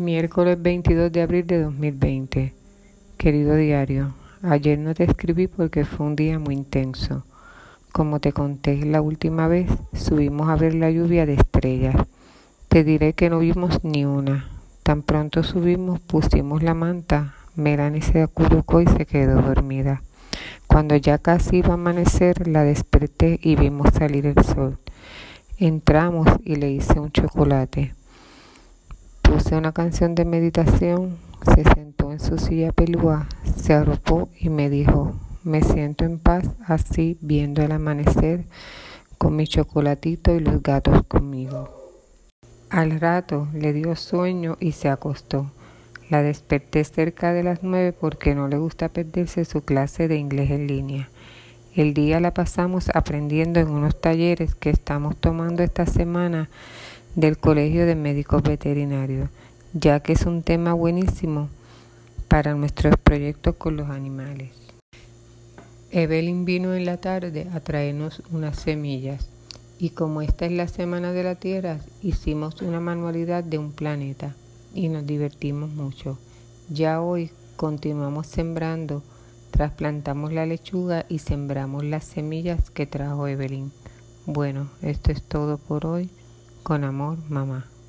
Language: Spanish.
Miércoles 22 de abril de 2020. Querido diario, ayer no te escribí porque fue un día muy intenso. Como te conté la última vez, subimos a ver la lluvia de estrellas. Te diré que no vimos ni una. Tan pronto subimos, pusimos la manta. Melanie se acurrucó y se quedó dormida. Cuando ya casi iba a amanecer, la desperté y vimos salir el sol. Entramos y le hice un chocolate. Puse una canción de meditación, se sentó en su silla pelúa, se arropó y me dijo, me siento en paz así viendo el amanecer con mi chocolatito y los gatos conmigo. Al rato le dio sueño y se acostó. La desperté cerca de las nueve porque no le gusta perderse su clase de inglés en línea. El día la pasamos aprendiendo en unos talleres que estamos tomando esta semana del Colegio de Médicos Veterinarios, ya que es un tema buenísimo para nuestros proyectos con los animales. Evelyn vino en la tarde a traernos unas semillas y como esta es la Semana de la Tierra, hicimos una manualidad de un planeta y nos divertimos mucho. Ya hoy continuamos sembrando, trasplantamos la lechuga y sembramos las semillas que trajo Evelyn. Bueno, esto es todo por hoy. Con amor, mamá.